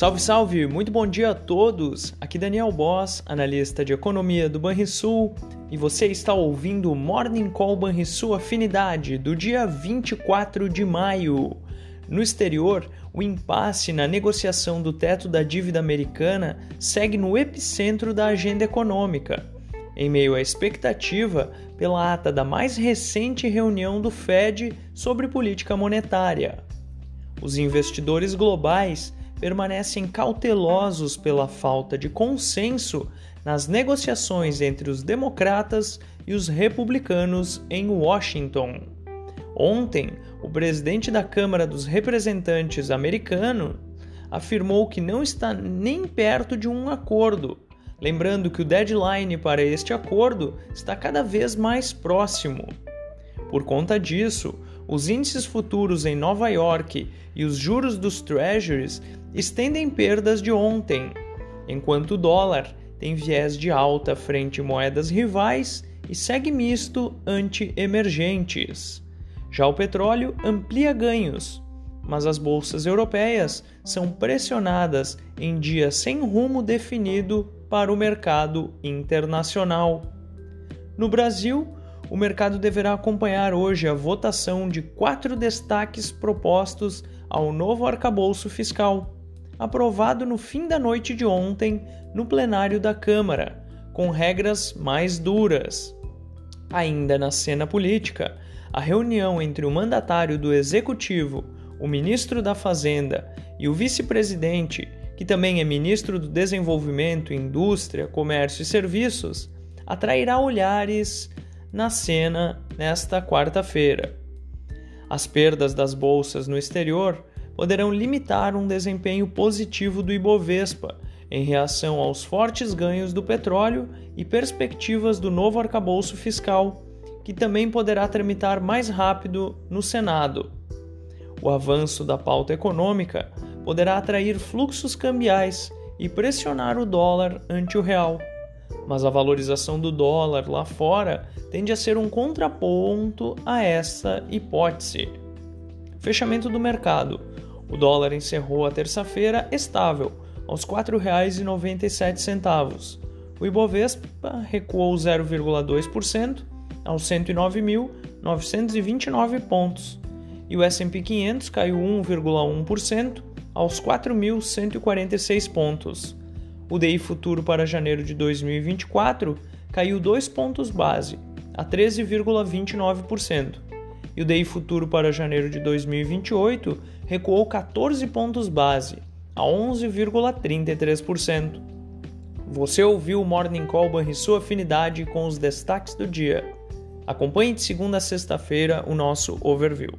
Salve, salve! Muito bom dia a todos! Aqui Daniel Boss, analista de economia do Banrisul, e você está ouvindo o Morning Call Banrisul Afinidade do dia 24 de maio. No exterior, o impasse na negociação do teto da dívida americana segue no epicentro da agenda econômica, em meio à expectativa pela ata da mais recente reunião do Fed sobre política monetária. Os investidores globais permanecem cautelosos pela falta de consenso nas negociações entre os democratas e os republicanos em Washington. Ontem, o presidente da Câmara dos Representantes americano afirmou que não está nem perto de um acordo, lembrando que o deadline para este acordo está cada vez mais próximo. Por conta disso, os índices futuros em Nova York e os juros dos treasuries estendem perdas de ontem, enquanto o dólar tem viés de alta frente moedas rivais e segue misto ante emergentes. Já o petróleo amplia ganhos, mas as bolsas europeias são pressionadas em dia sem rumo definido para o mercado internacional. No Brasil, o mercado deverá acompanhar hoje a votação de quatro destaques propostos ao novo arcabouço fiscal, aprovado no fim da noite de ontem no plenário da Câmara, com regras mais duras. Ainda na cena política, a reunião entre o mandatário do Executivo, o ministro da Fazenda e o vice-presidente, que também é ministro do Desenvolvimento, Indústria, Comércio e Serviços, atrairá olhares na cena nesta quarta-feira. As perdas das bolsas no exterior poderão limitar um desempenho positivo do Ibovespa em reação aos fortes ganhos do petróleo e perspectivas do novo arcabouço fiscal, que também poderá tramitar mais rápido no Senado. O avanço da pauta econômica poderá atrair fluxos cambiais e pressionar o dólar ante o real mas a valorização do dólar lá fora tende a ser um contraponto a essa hipótese. Fechamento do mercado. O dólar encerrou a terça-feira estável, aos R$ 4,97. O Ibovespa recuou 0,2% aos 109.929 pontos. E o S&P 500 caiu 1,1% aos 4.146 pontos. O DI futuro para janeiro de 2024 caiu 2 pontos base, a 13,29%, e o DI futuro para janeiro de 2028 recuou 14 pontos base, a 11,33%. Você ouviu o Morning Call e sua afinidade com os destaques do dia. Acompanhe de segunda a sexta-feira o nosso overview.